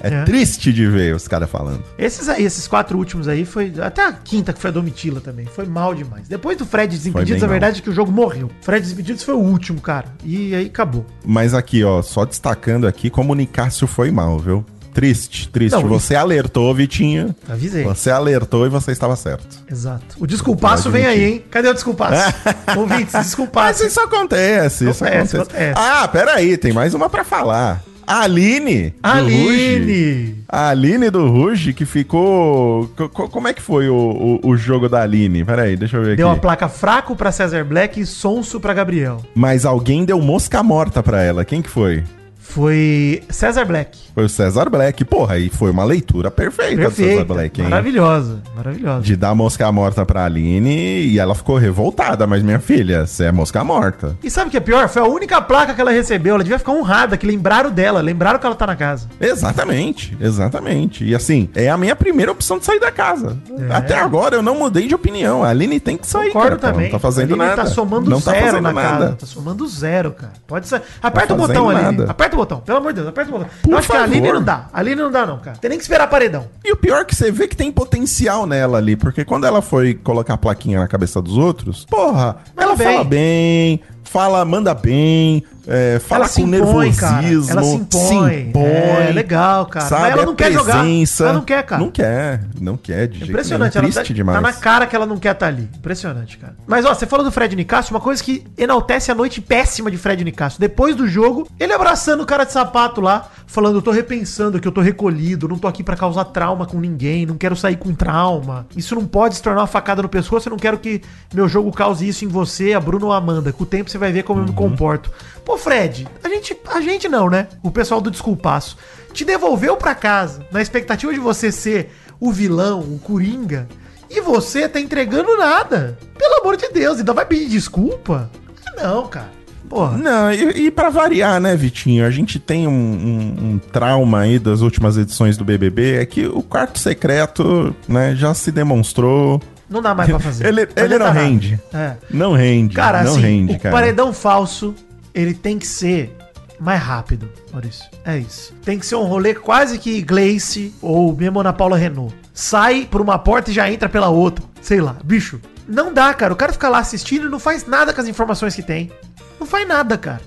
É, É. triste de ver os caras falando. Esses aí, esses quatro últimos aí, foi. Até a quinta, que foi a Domitila também. Foi mal demais. Depois do Fred Desimpedidos, a mal. verdade é que o jogo morreu. Fred Desimpedidos foi o último, cara. E aí acabou. Mas aqui, ó, só destacando aqui como o Nicásio foi mal, viu? Triste, triste. Não, você alertou, Vitinho. Avisei. Você alertou e você estava certo. Exato. O desculpaço vem aí, hein? Cadê o desculpaço? Ouvintes, Mas desculpaço. isso acontece, isso Acontece, acontece. acontece. Ah, peraí, tem mais uma pra falar. A Aline. Aline! A Aline do Ruge que ficou. co- co- como é que foi o, o, o jogo da Aline? Peraí, deixa eu ver Deu aqui. uma placa fraco pra Cesar Black e sonso pra Gabriel. Mas alguém deu mosca morta pra ela. Quem que foi? Foi César Black. Foi o César Black. Porra, e foi uma leitura perfeita do César. Black, hein? Maravilhosa, maravilhosa. De dar mosca morta pra Aline e ela ficou revoltada. Mas minha filha, você é mosca morta. E sabe o que é pior? Foi a única placa que ela recebeu. Ela devia ficar honrada, que lembraram dela, lembraram que ela tá na casa. Exatamente, exatamente. E assim, é a minha primeira opção de sair da casa. É. Até agora eu não mudei de opinião. A Aline tem que sair, Concordo cara. também. Não tá fazendo A Aline nada. tá somando não tá zero fazendo na nada. casa. Tá somando zero, cara. Pode ser. Aperta o fazendo botão, Aline. nada. Aperta o botão. Pelo amor de Deus, aperta o botão. Por Eu acho que a Aline favor. não dá. A Aline não dá, não, cara. Tem nem que esperar paredão. E o pior é que você vê que tem potencial nela ali, porque quando ela foi colocar a plaquinha na cabeça dos outros, porra, Manda ela bem. fala bem, fala, manda bem, é, fala ela se com impõe, cara. nervosismo, Ela se impõe. É, legal, cara. Sabe, Mas ela não quer jogar. presença. Ela não quer, cara. Não quer, não quer de jeito Impressionante, nenhum. ela Triste tá, demais. tá na cara que ela não quer estar ali. Impressionante, cara. Mas ó, você falou do Fred Nicasso, uma coisa que enaltece a noite péssima de Fred Nicasso. Depois do jogo, ele abraçando o cara de sapato lá, falando: Eu tô repensando que eu tô recolhido, não tô aqui pra causar trauma com ninguém, não quero sair com trauma. Isso não pode se tornar uma facada no pescoço, eu não quero que meu jogo cause isso em você, a Bruno ou a Amanda. Com o tempo você vai ver como eu me comporto. Pô, Fred, a gente, a gente não, né? O pessoal do Desculpaço te devolveu pra casa na expectativa de você ser o vilão, o Coringa, e você tá entregando nada. Pelo amor de Deus, ainda vai pedir desculpa? Não, cara. Porra. Não, e, e para variar, né, Vitinho? A gente tem um, um- um trauma aí das últimas edições do BBB, é que o quarto secreto, né, já se demonstrou. Não dá mais pra fazer. Ele, Não ele não nada. rende. É. Não rende. Cara, não assim, rende, o cara. paredão falso, ele tem que ser mais rápido, Maurício. É isso. Tem que ser um rolê quase que Gleice ou mesmo Ana Paula Renault. Sai por uma porta e já entra pela outra. Sei lá, bicho. Não dá, cara. O cara fica lá assistindo e não faz nada com as informações que tem. Não faz nada, cara.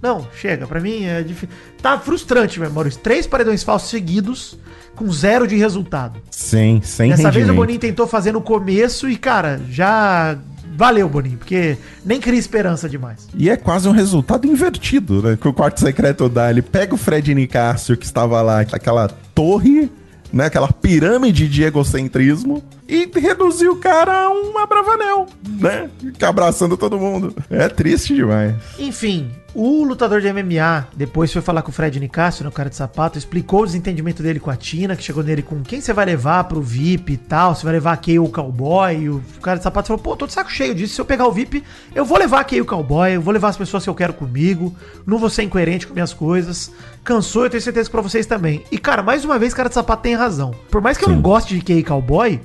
Não, chega. Pra mim é difícil. Tá frustrante, meu Maurício. Três paredões falsos seguidos com zero de resultado. Sim, sem Dessa vez o rendimento. Boninho tentou fazer no começo e, cara, já valeu, Boninho, porque nem cria esperança demais. E é quase um resultado invertido, né? Que o quarto secreto dá. Ele pega o Fred Nicásio, que estava lá, aquela torre, né? Aquela pirâmide de egocentrismo, e reduziu o cara a um abravanel, né? Fica abraçando todo mundo. É triste demais. Enfim, o lutador de MMA depois foi falar com o Fred Nicásio, no cara de sapato, explicou o desentendimento dele com a Tina, que chegou nele com quem você vai levar pro VIP e tal, você vai levar a Kay ou o Cowboy, e o cara de sapato falou, pô, tô de saco cheio disso, se eu pegar o VIP, eu vou levar a Kay o Cowboy, eu vou levar as pessoas que eu quero comigo, não vou ser incoerente com minhas coisas, cansou, eu tenho certeza que pra vocês também. E cara, mais uma vez, cara de sapato tem razão. Por mais que eu Sim. não goste de Kay e Cowboy,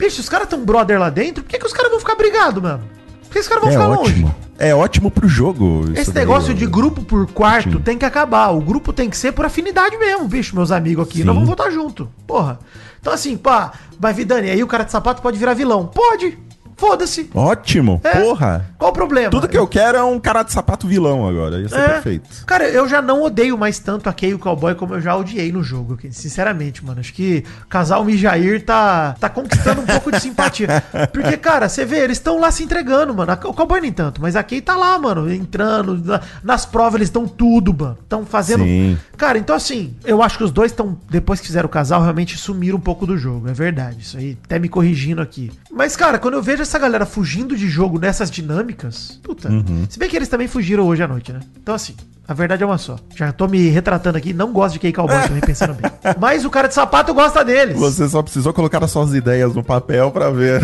bicho, os caras tão brother lá dentro, por que, que os caras vão ficar brigados, mano? Por que os caras vão É ficar longe? ótimo. É ótimo pro jogo. Esse daí, negócio ó. de grupo por quarto Sim. tem que acabar. O grupo tem que ser por afinidade mesmo, bicho, meus amigos aqui. Sim. Nós vamos votar junto. Porra. Então assim, pá, vai vir Dani, aí o cara de sapato pode virar vilão. Pode. Foda-se. Ótimo. É. Porra. Qual o problema? Tudo que eu quero é um cara de sapato vilão agora. Ia ser É. perfeito. Cara, eu já não odeio mais tanto a Kay e o Cowboy como eu já odiei no jogo. Sinceramente, mano. Acho que casal Mijair tá, tá conquistando um pouco de simpatia. Porque, cara, você vê, eles estão lá se entregando, mano. O Cowboy nem tanto, mas a Kay tá lá, mano, entrando. na- nas provas eles estão tudo, mano. Estão fazendo. Sim. Cara, então assim, eu acho que os dois estão, depois que fizeram o casal, realmente sumiram um pouco do jogo. É verdade. Isso aí, até me corrigindo aqui. Mas, cara, quando eu vejo essa galera fugindo de jogo nessas dinâmicas, puta. Uhum. Se bem que eles também fugiram hoje à noite, né? Então, assim, a verdade é uma só. Já tô me retratando aqui, não gosto de Kay Cowboy também, pensando bem. Mas o cara de sapato gosta deles. Você só precisou colocar as suas ideias no papel pra ver.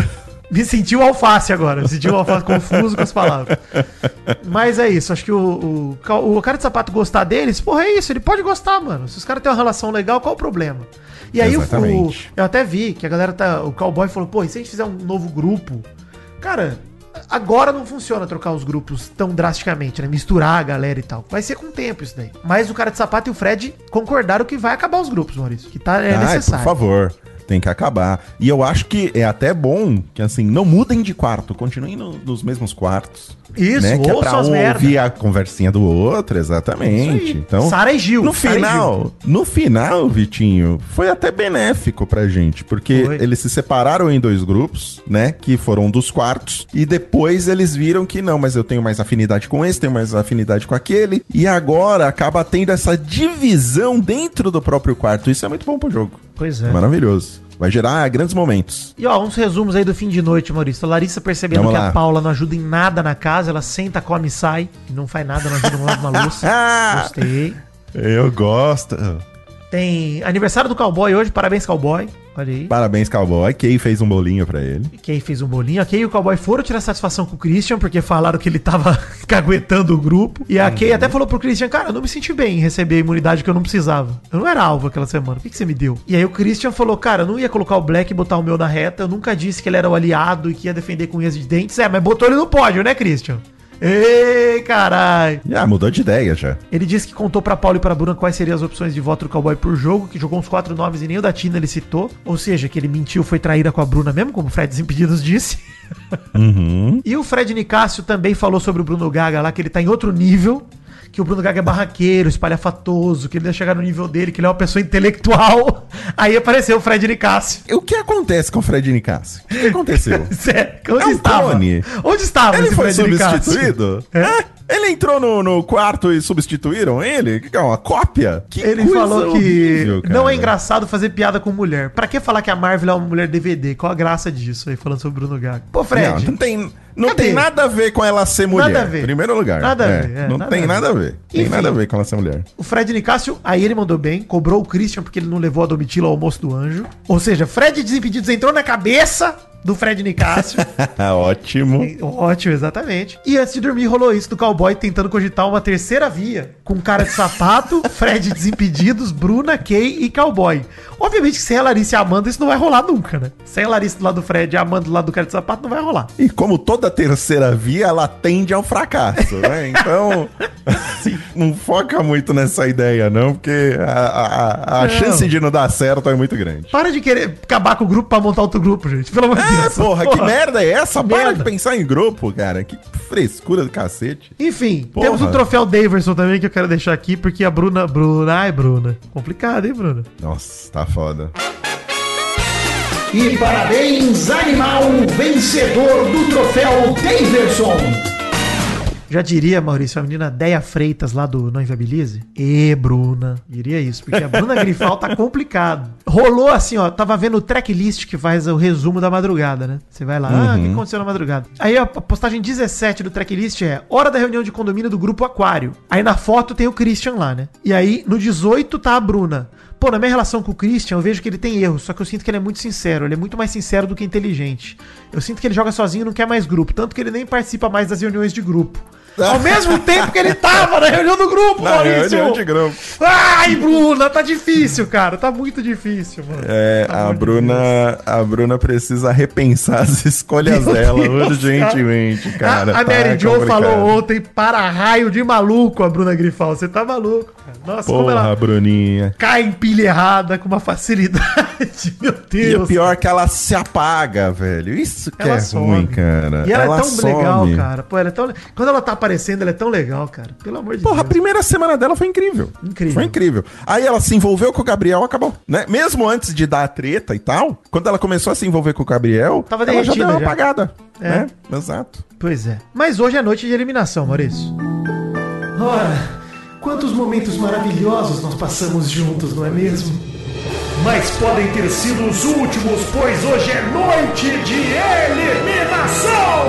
Me sentiu alface agora. Me sentiu alface confuso com as palavras. Mas é isso. Acho que o, o, o cara de sapato gostar deles, porra, é isso. Ele pode gostar, mano. Se os caras têm uma relação legal, qual o problema? E aí o, eu até vi que a galera tá. O cowboy falou, pô, e se a gente fizer um novo grupo? Cara, agora não funciona trocar os grupos tão drasticamente, né? Misturar a galera e tal. Vai ser com o tempo isso daí. Mas o cara de sapato e o Fred concordaram que vai acabar os grupos, Maurício. Que tá, é Ai, necessário. por favor. Tem que acabar. E eu acho que é até bom que, assim, não mudem de quarto. Continuem no- nos mesmos quartos. Isso, né? Que é pra um merda. ouvir a conversinha do outro, exatamente. Então, Sara e Gil, no final, no final, Vitinho, foi até benéfico pra gente, porque Foi. eles se separaram em dois grupos, né, que foram dos quartos, e depois eles viram que não, mas eu tenho mais afinidade com esse, tenho mais afinidade com aquele, e agora acaba tendo essa divisão dentro do próprio quarto. Isso é muito bom pro jogo. Pois é. Maravilhoso. Vai gerar grandes momentos. E ó, uns resumos aí do fim de noite, Maurício. A Larissa percebendo Vamos que lá. a Paula não ajuda em nada na casa, ela senta, come e sai. e Não faz nada, não ajuda no lado uma louça. Gostei. Eu gosto. Tem aniversário do cowboy hoje, parabéns, cowboy. Olha aí. Parabéns, cowboy. Kay fez um bolinho pra ele. Kay fez um bolinho. A Kay e o cowboy foram tirar satisfação com o Christian, porque falaram que ele tava caguetando o grupo. E a Kay até falou pro Christian, cara, eu não me senti bem em receber a imunidade que eu não precisava. Eu não era alvo aquela semana. Por que, que você me deu? E aí o Christian falou, cara, eu não ia colocar o Black e botar o meu na reta. Eu nunca disse que ele era o aliado e que ia defender com unhas de dentes. É, mas botou ele no pódio, né, Christian? Ei, caralho. Ah, mudou de ideia já. Ele disse que contou pra Paulo e pra Bruna quais seriam as opções de voto do cowboy por jogo, que jogou uns quatro nomes e nem o da Tina ele citou. Ou seja, que ele mentiu, foi traíra com a Bruna mesmo, como o Fred Desimpedidos disse. Uhum. E o Fred Nicásio também falou sobre o Bruno Gaga lá, que ele tá em outro nível. Que o Bruno Gaga é barraqueiro, espalhafatoso, que ele ia chegar no nível dele, que ele é uma pessoa intelectual. Aí apareceu o Fred Nicásio. O que acontece com o Fred Nicasso? O que aconteceu? Sério, onde É estava? clone. Onde estava Ele foi Nicásio? substituído? É. É? Ele entrou no, no quarto e substituíram ele? Que é uma cópia? Que Ele falou que horrível, não é engraçado fazer piada com mulher. Pra que falar que a Marvel é uma mulher DVD? Qual a graça disso aí, falando sobre o Bruno Gaga? Pô, Fred, Não, não tem, não Cadê? tem nada a ver com ela ser mulher. Nada a ver. Em primeiro lugar. Nada a É, ver, é, não nada tem a ver. nada a ver. Tem Enfim. nada a ver com ela ser mulher. o Fred Nicásio, aí ele mandou bem, cobrou o Christian porque ele não levou a Domitila ao almoço do anjo. Ou seja, Fred Desimpedidos entrou na cabeça do Fred Nicásio. Ótimo. Ótimo, exatamente. E antes de dormir rolou isso do cowboy tentando cogitar uma terceira via. Com cara de sapato, Fred Desimpedidos, Bruna, Kay e cowboy. Obviamente que sem a Larissa e a Amanda isso não vai rolar nunca, né? Sem a Larissa do lado do Fred e a Amanda do lado do cara de sapato não vai rolar. E como toda terceira via, ela tende ao fracasso, né? Então, não foca muito nessa ideia, não, porque a, a- a- chance de não dar certo é muito grande. Para de querer acabar com o grupo pra montar outro grupo, gente. Pelo amor de É, Deus. porra, que merda é essa? Para merda. de pensar em grupo, cara. Que frescura do cacete. Enfim, Porra. temos o troféu Daverson também que eu quero deixar aqui, porque a Bruna. Bruna. Ai, Bruna. Complicado, hein, Bruna? Nossa, tá foda. E parabéns, animal vencedor do troféu Daverson. Já diria, Maurício, a menina Deia Freitas lá do Não Inviabilize? E Bruna. Diria isso, porque a Bruna Grifal tá complicado. Rolou assim, ó, tava vendo o tracklist que faz o resumo da madrugada, né? Você vai lá, ah, o que aconteceu na madrugada? Aí a postagem 17 do tracklist é hora da reunião de condomínio do grupo Aquário. Aí na foto tem o Christian lá, né? E aí no 18 tá a Bruna. Pô, na minha relação com o Christian, eu vejo que ele tem erros, só que eu sinto que ele é muito sincero. Ele é muito mais sincero do que inteligente. Eu sinto que ele joga sozinho e não quer mais grupo, tanto que ele nem participa mais das reuniões de grupo. Ao mesmo tempo que ele tava na reunião do grupo, Na Maurício! reunião de grupo. Ai, Bruna, tá difícil, cara. Tá muito difícil, mano. É, Pelo a Bruna, a Bruna precisa repensar as escolhas Meu dela Deus, urgentemente, cara. a, a Tá Mary Jo falou ontem para raio de maluco a Bruna Grifal. Você tá maluco, cara. Nossa, como Porra, ela Bruninha. cai em pilha errada com uma facilidade. Meu E o Deus. pior é que ela se apaga, velho. Isso que Ela é some. ruim, cara. E ela, é tão some. legal, cara. Pô, ela é tão... Quando ela tá aparecendo, ela é tão legal, cara. Pelo amor de Porra, a Deus. primeira semana dela foi incrível. Incrível. Foi incrível. Aí ela se envolveu com o Gabriel, acabou. Né? Mesmo antes de dar a treta e tal, quando ela começou a se envolver com o Gabriel, Tava ela já deu uma já. apagada. É. Né? Exato. Pois é. Mas hoje é noite de eliminação, Maurício. Ora, quantos momentos maravilhosos nós passamos juntos, não é mesmo? Mas podem ter sido os últimos, pois hoje é noite de eliminação!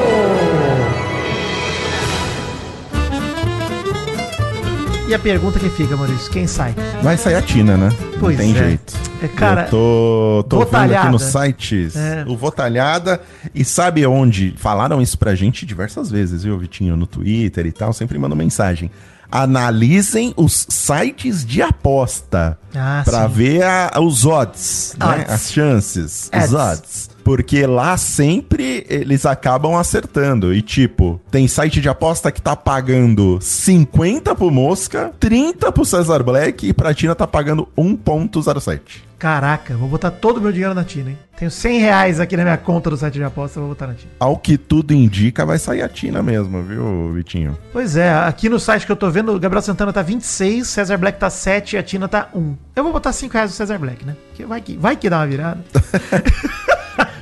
E a pergunta que fica, Maurício, quem sai? Vai sair a Tina, né? Pois Não tem é. jeito. É, cara, Eu tô, tô vendo aqui nos sites É. o Votalhada. E sabe onde? Falaram isso pra gente diversas vezes, viu, Vitinho? No Twitter e tal, sempre mandam mensagem. Analisem os sites de aposta Ah, pra sim. ver a- os odds, né? Odds. as chances, Odds. os odds. Porque lá sempre eles acabam acertando. E tipo, tem site de aposta que tá pagando 50 pro Mosca, 30 pro Cesar Black e pra Tina tá pagando 1.07. Caraca, vou botar todo o meu dinheiro na Tina, hein? Tenho 100 reais aqui na minha conta do site de aposta, vou botar na Tina. Ao que tudo indica, vai sair a Tina mesmo, viu, Vitinho? Pois é, aqui no site que eu tô vendo, o Gabriel Santana tá 26, Cesar Black tá 7 e a Tina tá 1. Eu vou botar 5 reais no Cesar Black, né? Porque vai que, vai que dá uma virada.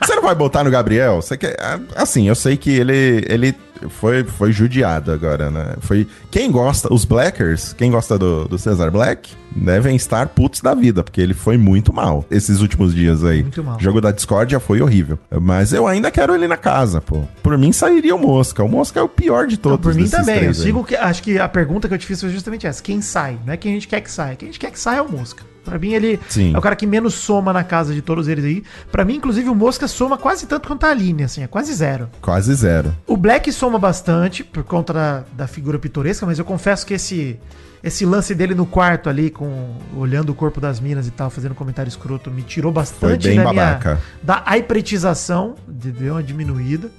Você não vai botar no Gabriel? Você quer. Assim, eu sei que ele, ele foi, foi judiado agora, né? Foi. Quem gosta, os Blackers, quem gosta do, do Cesar Black, devem estar putos da vida, porque ele foi muito mal esses últimos dias aí. Muito mal. O jogo da Discord já foi horrível. Mas eu ainda quero ele na casa, pô. Por mim sairia o Mosca. O Mosca é o pior de Não, todos. por mim também. Eu sigo que. Acho que a pergunta que eu te fiz foi justamente essa: quem sai? Não é quem a gente quer que saia. Quem a gente quer que saia é o Mosca. Pra mim, ele Sim. é o cara que menos soma na casa de todos eles aí. Pra mim, inclusive, o Mosca soma quase tanto quanto a Aline, assim, é quase zero. Quase zero. O Black soma bastante por conta da, da figura pitoresca, mas eu confesso que esse esse lance dele no quarto ali, com olhando o corpo das minas e tal, fazendo comentário escroto, me tirou bastante da babaca. minha da aipretização, de- deu uma diminuída.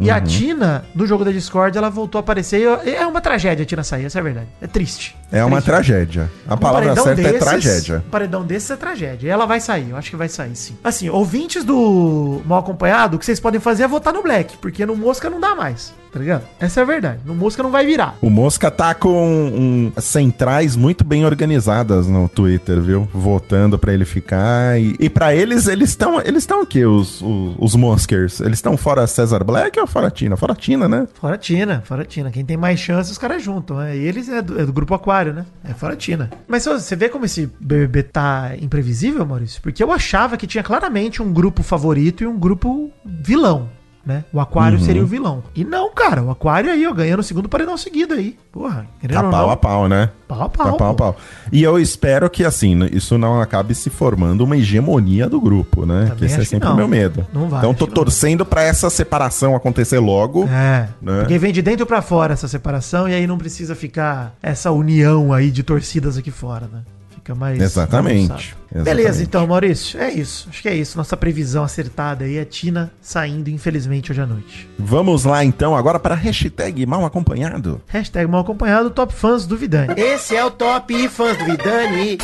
E Uhum. a Tina, no jogo da Discord, ela voltou a aparecer. e É uma tragédia a Tina sair, essa é a verdade. É triste. É uma triste. tragédia. A Um palavra certa é desses- tragédia. Um paredão desses é tragédia. E ela vai sair, eu acho que vai sair sim. Assim, ouvintes do Mal Acompanhado, o que vocês podem fazer é votar no Black, porque no Mosca não dá mais, tá ligado? Essa é a verdade. No Mosca não vai virar. O Mosca tá com um, centrais muito bem organizadas no Twitter, viu? Votando pra ele ficar. E, e para eles, eles estão. Eles estão o quê? Os, os, os Moskers? Eles estão fora Cesar Black ou fora Tina? Fora Tina, né? Fora Tina, fora Tina. Quem tem mais chance, os caras juntam. Né? E eles é do, é do grupo Aquário, né? É fora Tina. Mas você vê como esse BBB tá imprevisível, Maurício? Porque eu achava que tinha claramente um grupo favorito e um grupo vilão. Né? O Aquário Uhum. seria o vilão. E não, cara, o Aquário aí, ó, ganhando o segundo paredão seguido aí. Porra, Tá pau a pau, né? Pau a pau. Tá pau a pau. E eu espero que, assim, isso não acabe se formando uma hegemonia do grupo, né? Também que esse é sempre o meu medo. Não vai, Então tô torcendo pra essa separação acontecer logo. É, Né? porque vem de dentro pra fora essa separação e aí não precisa ficar essa união aí de torcidas aqui fora, né? Fica mais. Exatamente, exatamente. Beleza, então, Maurício. É isso. Acho que é isso. Nossa previsão acertada aí é Tina saindo, infelizmente, hoje à noite. Vamos lá, então, agora para a hashtag mal acompanhado. Hashtag mal acompanhado, top fãs do Vidani. Esse é o Top Fãs do Vidani.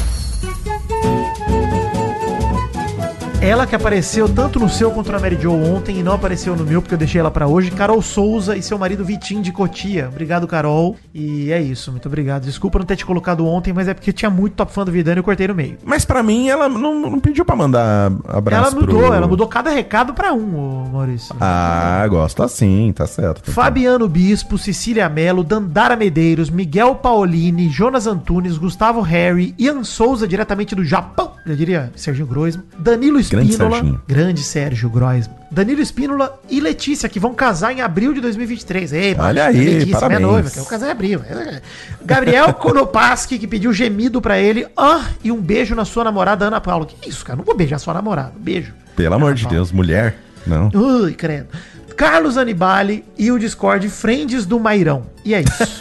Ela que apareceu tanto no seu quanto na Mary Jo ontem e não apareceu no meu porque eu deixei ela pra hoje. Carol Souza e seu marido Vitinho de Cotia. Obrigado, Carol. E é isso, muito obrigado. Desculpa não ter te colocado ontem, mas é porque tinha muito top fã do Vidani e eu cortei no meio. Mas pra mim, ela não, não pediu pra mandar abraço ela mudou, pro- ela mudou cada recado pra um, Maurício. Ah, gosto assim, tá certo. Fabiano Bispo, Cecília Mello, Dandara Medeiros, Miguel Paolini, Jonas Antunes, Gustavo Harry, Ian Souza, diretamente do Japão, eu diria Serginho Groisman, Danilo Grande Serginho. grande Sérgio Groisman, Danilo Espínola e Letícia, que vão casar em abril de 2023. Ei, Olha aí, Letícia, parabéns. minha noiva, que eu casar em abril. Gabriel Konopaski, que pediu gemido pra ele, ah, e um beijo na sua namorada Ana Paula. Que isso, cara, não vou beijar sua namorada, beijo. Pelo amor de Paula. Deus, mulher? Não. Ui, credo. Carlos Anibali e o Discord Friends do Mairão. E é isso.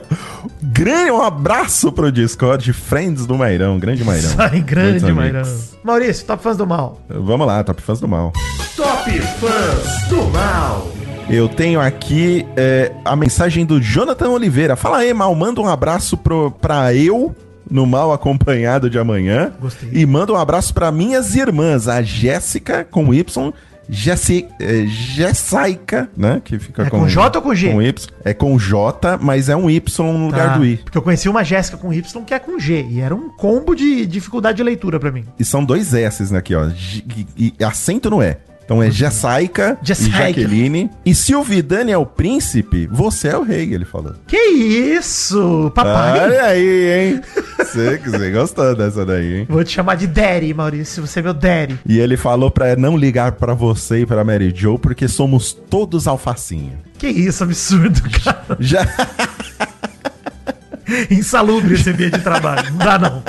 Grande, um abraço pro Discord, Friends do Mairão, grande Mairão. Sai grande, Muitos Mairão. amigos. Maurício, top fãs do mal. Vamos lá, Top Fãs do Mal. Top Fãs do Mal. Eu tenho aqui é, a mensagem do Jonathan Oliveira. Fala aí, Mal, manda um abraço pro, pra eu no Mal Acompanhado de amanhã. Gostei. E manda um abraço pra minhas irmãs, a Jéssica com Y, Jessi, é, Jessaica, né? Que fica É com J ou com G? Com Y. É com J, mas é um Y no lugar Tá, do I. Porque eu conheci uma Jéssica com Y que é com G. E era um combo de dificuldade de leitura pra mim. E são dois S's aqui, ó. G- E, e acento no E. Então é Jessaica e Jessaica. Jaqueline. E se o Vidani é o príncipe, você é o rei, ele falou. Que isso, papai? Olha aí, hein? Você, você gostou dessa daí, hein? Vou te chamar de Daddy, Maurício. Você é meu Daddy. E ele falou pra não ligar pra você e pra Mary Jo, porque somos todos alfacinha. Que isso, absurdo, cara. Já... Insalubre esse ambiente de trabalho. Não dá, não.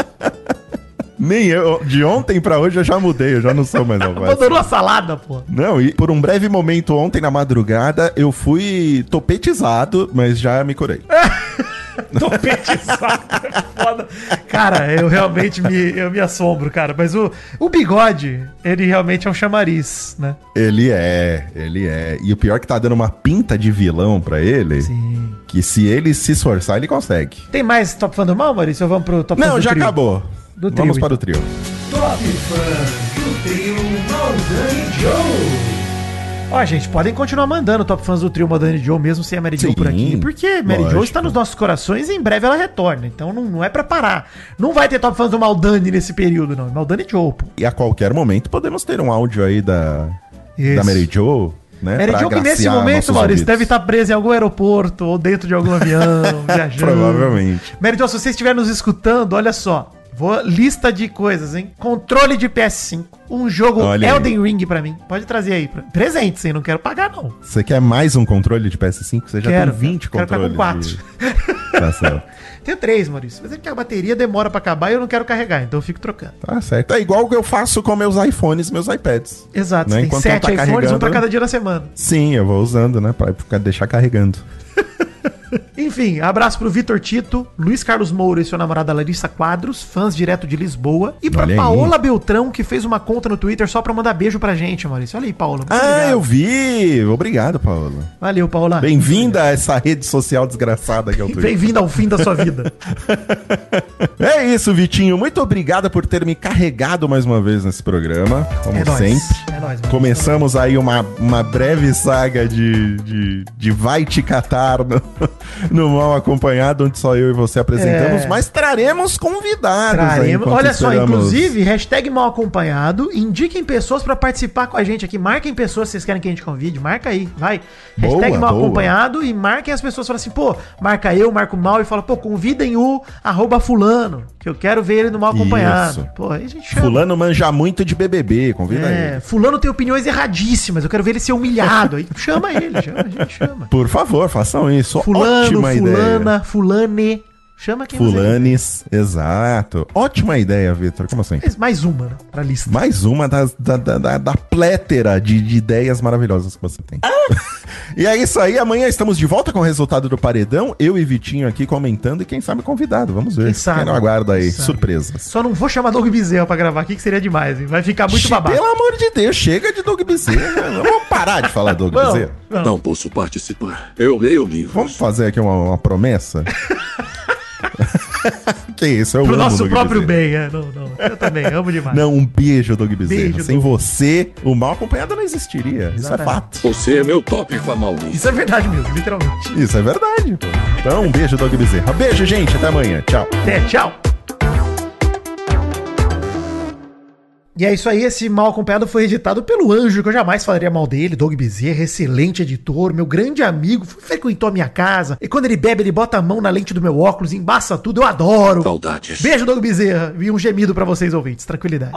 Nem eu, de ontem pra hoje eu já mudei, eu já não sou mais alfacinha. Abandonou a salada, pô. Não, e por um breve momento ontem na madrugada, eu fui topetizado, mas já me curei. Topetizado, é foda. Cara, eu realmente me, eu me assombro, cara. Mas o, o bigode, ele realmente é um chamariz, né? Ele é, ele é. E o pior é que tá dando uma pinta de vilão pra ele, Sim. que se ele se esforçar, ele consegue. Tem mais Top Fã do Mal, Maurício? Ou vamos pro Top Fã Não, do já Trio? acabou. Do trio, Vamos para então. o trio. Top Fãs do Trio Maldani. Ó, gente, podem continuar mandando Top Fãs do trio Madani Joe, mesmo sem a Mary Jo Sim, por aqui. Porque Mary Jo lógico. está nos nossos corações e em breve ela retorna. Então não, não é pra parar. Não vai ter Top Fãs do Maldani nesse período, não. É Maldani Joe, pô. E a qualquer momento podemos ter um áudio aí da, da. Mary Jo, né? Mary pra Jo que nesse momento, Maurício, ouvidos. deve estar presa em algum aeroporto ou dentro de algum avião, viajando. Provavelmente. Mary Jo, se você estiver nos escutando, olha só. Vou, lista de coisas, hein? Controle de PS5. Um jogo Olha aí. Elden Ring pra mim. Pode trazer aí. Pra... Presente, hein? Não quero pagar, não. Você quer mais um controle de PS5? Você já Quero, tem 20 quero ficar com controles. quatro. de- Tá certo. Tenho três, Maurício. Mas é que a bateria demora pra acabar e eu não quero carregar, então eu fico trocando. Tá certo. É igual que eu faço com meus iPhones e meus iPads. Exato. Né? Você tem Enquanto sete tá iPhones, um pra cada dia na semana. Sim, eu vou usando, né? Pra deixar carregando. Enfim, abraço pro Vitor Tito, Luiz Carlos Moura e sua namorada Larissa Quadros, fãs direto de Lisboa. E pra Olha aí. Paola Beltrão, que fez uma conta no Twitter só pra mandar beijo pra gente, Maurício. Olha aí, Paola. Ah, obrigado. eu vi! Obrigado, Paula. Valeu, Paola. Bem-vinda a essa rede social desgraçada que é o Twitter. Bem-vindo ao fim da sua vida. É isso, Vitinho. Muito obrigado por ter me carregado mais uma vez nesse programa, como É nóis. sempre. É nóis. Começamos aí uma, uma breve saga de, de, de vai te catar no, no mal acompanhado, onde só eu e você apresentamos, É. mas traremos convidados. Traremos. Olha só, esperamos. inclusive, hashtag mal acompanhado, indiquem pessoas pra participar com a gente aqui. Marquem pessoas se vocês querem que a gente convide. Marca aí, vai. Hashtag Boa, mal boa. acompanhado e marquem as pessoas. Fala assim, pô, marca eu, marca o mal e fala, pô, convidem o arroba fulano, que eu quero ver ele no mal acompanhado. Pô, aí a gente chama. Fulano manja muito de BBB, convida É, ele. fulano tem opiniões erradíssimas, eu quero ver ele ser humilhado. Aí chama ele, chama, a gente chama. Por favor, façam isso. Fulano, Ótima ideia. fulana, fulane. Chama quem você Fulanes, exato. Ótima ideia, Vitor. Como assim? Mais uma, né, pra lista. Mais uma das- da, da, da, da plétera de, de ideias maravilhosas que você tem. e é isso aí. Amanhã estamos de volta com o resultado do paredão. Eu e Vitinho aqui comentando e quem sabe convidado. Vamos ver. Quem sabe? não aguarda aí. Quem? Surpresas. Só não vou chamar Doug Bezerra pra gravar aqui, que seria demais, hein? Vai ficar muito Che- babado. Pelo amor de Deus, chega de Doug Bezerra. Vamos parar de falar Doug Bezerra. Não posso participar. Eu leio livros. Vamos fazer aqui uma, uma promessa? que isso, eu Pro amo nosso próprio Bezerra. bem, é. Não, não. Eu também, amo demais. Não, um beijo, Doug Bezerra. Beijo, Sem Doug. você, o mal acompanhado não existiria. Isso é fato. Você é meu top Maurício. Isso é verdade mesmo, literalmente. Isso é verdade. pô. Então, um beijo, Doug Bezerra. Beijo, gente. Até amanhã. Tchau. Até, tchau. E é isso aí, esse mal acompanhado foi editado pelo Anjo, que eu jamais falaria mal dele, Doug Bezerra, excelente editor, meu grande amigo, frequentou a minha casa, e quando ele bebe, ele bota a mão na lente do meu óculos, embaça tudo, eu adoro. Saudades. Beijo, Doug Bezerra, e um gemido pra vocês ouvintes, tranquilidade.